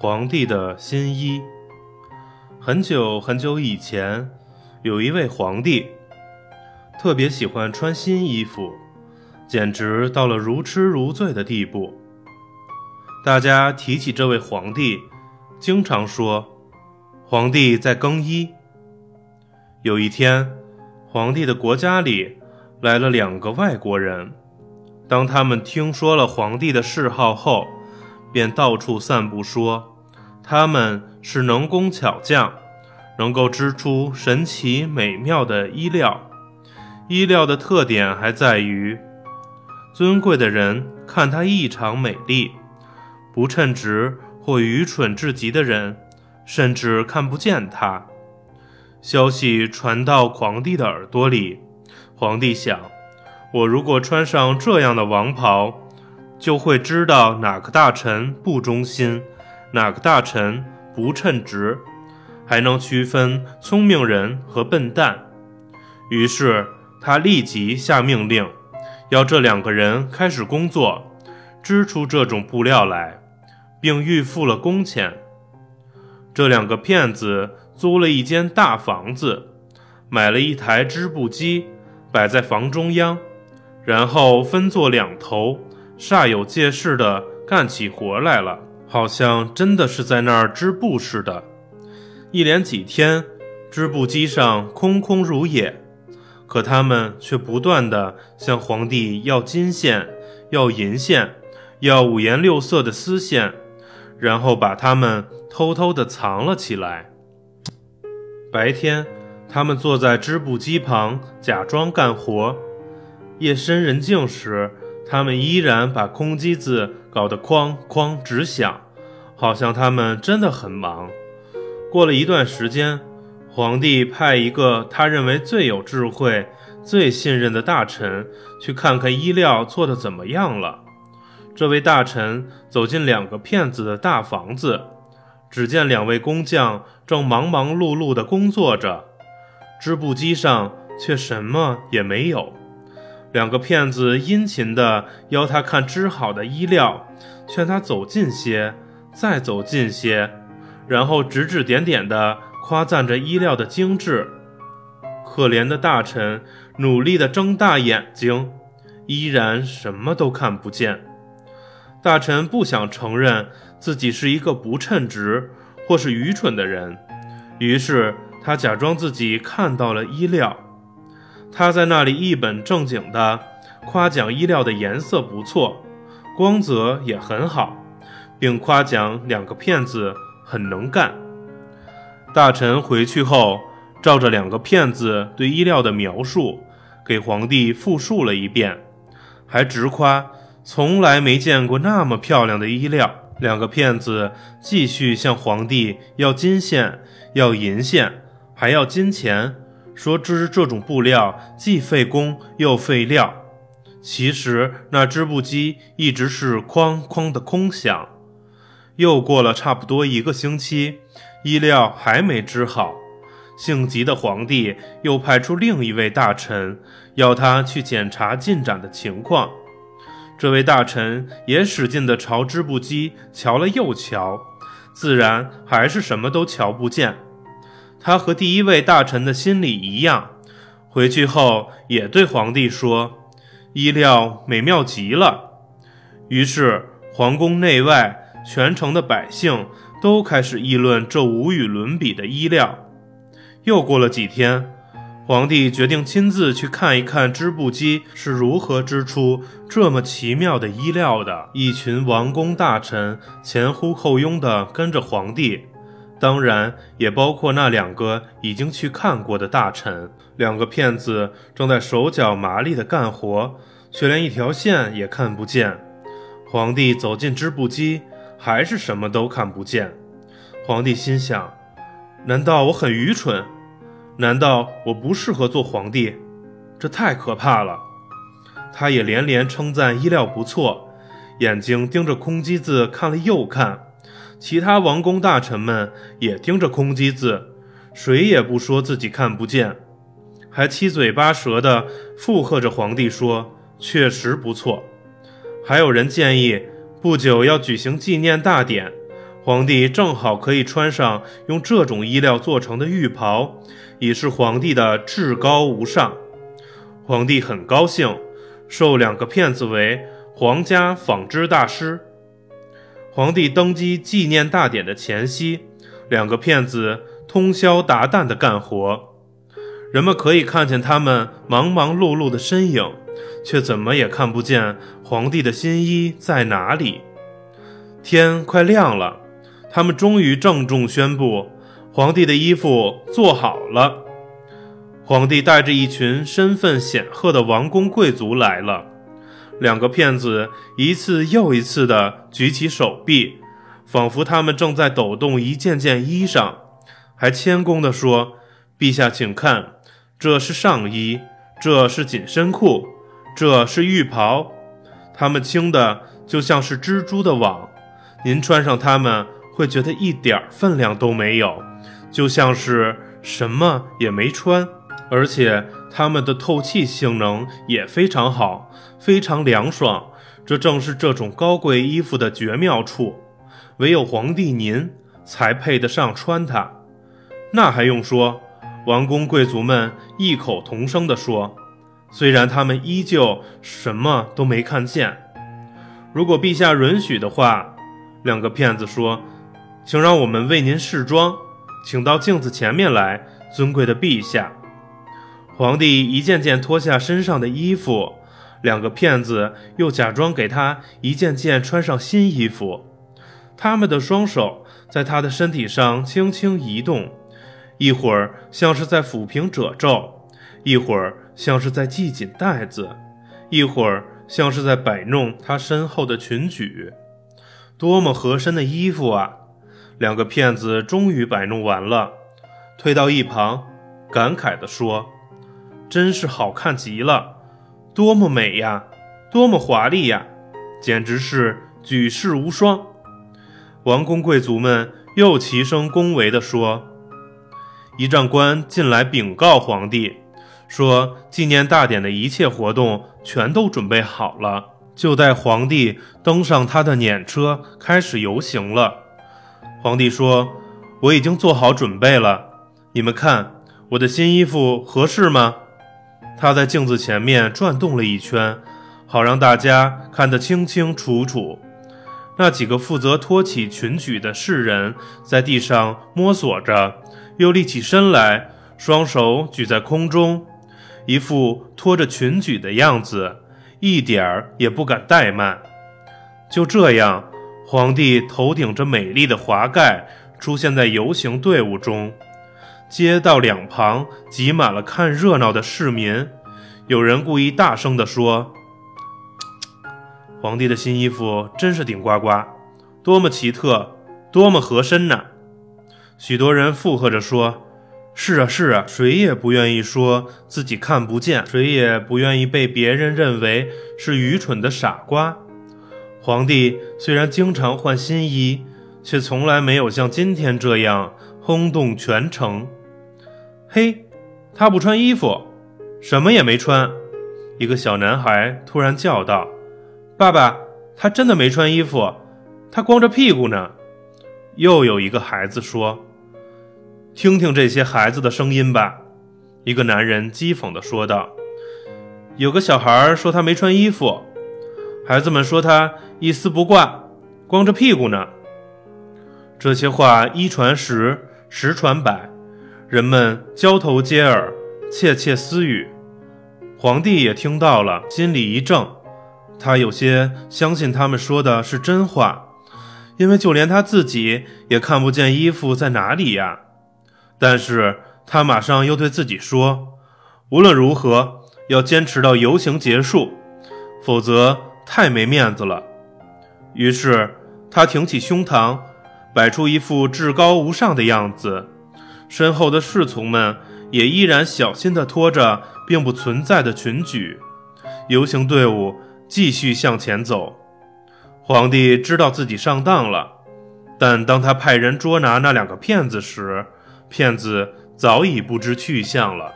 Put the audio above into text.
皇帝的新衣。很久很久以前，有一位皇帝，特别喜欢穿新衣服，简直到了如痴如醉的地步。大家提起这位皇帝，经常说皇帝在更衣。有一天，皇帝的国家里来了两个外国人。当他们听说了皇帝的谥号后，便到处散布说他们是能工巧匠，能够织出神奇美妙的衣料。衣料的特点还在于，尊贵的人看它异常美丽，不称职或愚蠢至极的人甚至看不见它。消息传到皇帝的耳朵里，皇帝想。我如果穿上这样的王袍，就会知道哪个大臣不忠心，哪个大臣不称职，还能区分聪明人和笨蛋。于是他立即下命令，要这两个人开始工作，织出这种布料来，并预付了工钱。这两个骗子租了一间大房子，买了一台织布机，摆在房中央。然后分作两头，煞有介事地干起活来了，好像真的是在那儿织布似的。一连几天，织布机上空空如也，可他们却不断地向皇帝要金线、要银线、要五颜六色的丝线，然后把它们偷偷地藏了起来。白天，他们坐在织布机旁假装干活。夜深人静时，他们依然把空机子搞得哐哐直响，好像他们真的很忙。过了一段时间，皇帝派一个他认为最有智慧、最信任的大臣去看看衣料做得怎么样了。这位大臣走进两个骗子的大房子，只见两位工匠正忙忙碌碌地工作着，织布机上却什么也没有。两个骗子殷勤地邀他看织好的衣料，劝他走近些，再走近些，然后指指点点地夸赞着衣料的精致。可怜的大臣努力地睁大眼睛，依然什么都看不见。大臣不想承认自己是一个不称职或是愚蠢的人，于是他假装自己看到了衣料。他在那里一本正经地夸奖衣料的颜色不错，光泽也很好，并夸奖两个骗子很能干。大臣回去后，照着两个骗子对衣料的描述，给皇帝复述了一遍，还直夸从来没见过那么漂亮的衣料。两个骗子继续向皇帝要金线，要银线，还要金钱。说织这种布料既费工又费料，其实那织布机一直是哐哐的空响。又过了差不多一个星期，衣料还没织好，性急的皇帝又派出另一位大臣，要他去检查进展的情况。这位大臣也使劲地朝织布机瞧了又瞧，自然还是什么都瞧不见。他和第一位大臣的心里一样，回去后也对皇帝说：“衣料美妙极了。”于是皇宫内外全城的百姓都开始议论这无与伦比的衣料。又过了几天，皇帝决定亲自去看一看织布机是如何织出这么奇妙的衣料的。一群王公大臣前呼后拥地跟着皇帝。当然，也包括那两个已经去看过的大臣。两个骗子正在手脚麻利地干活，却连一条线也看不见。皇帝走进织布机，还是什么都看不见。皇帝心想：难道我很愚蠢？难道我不适合做皇帝？这太可怕了！他也连连称赞衣料不错，眼睛盯着空机子看了又看。其他王公大臣们也盯着空机子，谁也不说自己看不见，还七嘴八舌地附和着皇帝说：“确实不错。”还有人建议不久要举行纪念大典，皇帝正好可以穿上用这种衣料做成的玉袍，以示皇帝的至高无上。皇帝很高兴，授两个骗子为皇家纺织大师。皇帝登基纪念大典的前夕，两个骗子通宵达旦地干活，人们可以看见他们忙忙碌碌的身影，却怎么也看不见皇帝的新衣在哪里。天快亮了，他们终于郑重宣布，皇帝的衣服做好了。皇帝带着一群身份显赫的王公贵族来了。两个骗子一次又一次地举起手臂，仿佛他们正在抖动一件件衣裳，还谦恭地说：“陛下，请看，这是上衣，这是紧身裤，这是浴袍，它们轻的就像是蜘蛛的网，您穿上它们会觉得一点分量都没有，就像是什么也没穿。”而且它们的透气性能也非常好，非常凉爽。这正是这种高贵衣服的绝妙处，唯有皇帝您才配得上穿它。那还用说？王公贵族们异口同声地说。虽然他们依旧什么都没看见。如果陛下允许的话，两个骗子说：“请让我们为您试装，请到镜子前面来，尊贵的陛下。”皇帝一件件脱下身上的衣服，两个骗子又假装给他一件件穿上新衣服。他们的双手在他的身体上轻轻移动，一会儿像是在抚平褶皱，一会儿像是在系紧带子，一会儿像是在摆弄他身后的裙裾。多么合身的衣服啊！两个骗子终于摆弄完了，退到一旁，感慨地说。真是好看极了，多么美呀，多么华丽呀，简直是举世无双。王公贵族们又齐声恭维地说：“仪仗官进来禀告皇帝，说纪念大典的一切活动全都准备好了，就待皇帝登上他的辇车开始游行了。”皇帝说：“我已经做好准备了，你们看我的新衣服合适吗？”他在镜子前面转动了一圈，好让大家看得清清楚楚。那几个负责托起裙裾的士人在地上摸索着，又立起身来，双手举在空中，一副拖着裙裾的样子，一点儿也不敢怠慢。就这样，皇帝头顶着美丽的华盖，出现在游行队伍中。街道两旁挤满了看热闹的市民，有人故意大声地说：“皇帝的新衣服真是顶呱呱，多么奇特，多么合身呐！”许多人附和着说：“是啊，是啊，谁也不愿意说自己看不见，谁也不愿意被别人认为是愚蠢的傻瓜。”皇帝虽然经常换新衣，却从来没有像今天这样轰动全城。嘿，他不穿衣服，什么也没穿。一个小男孩突然叫道：“爸爸，他真的没穿衣服，他光着屁股呢。”又有一个孩子说：“听听这些孩子的声音吧。”一个男人讥讽地说道：“有个小孩说他没穿衣服，孩子们说他一丝不挂，光着屁股呢。”这些话一传十，十传百。人们交头接耳，窃窃私语。皇帝也听到了，心里一怔。他有些相信他们说的是真话，因为就连他自己也看不见衣服在哪里呀。但是他马上又对自己说：“无论如何，要坚持到游行结束，否则太没面子了。”于是他挺起胸膛，摆出一副至高无上的样子。身后的侍从们也依然小心地拖着并不存在的群举，游行队伍继续向前走。皇帝知道自己上当了，但当他派人捉拿那两个骗子时，骗子早已不知去向了。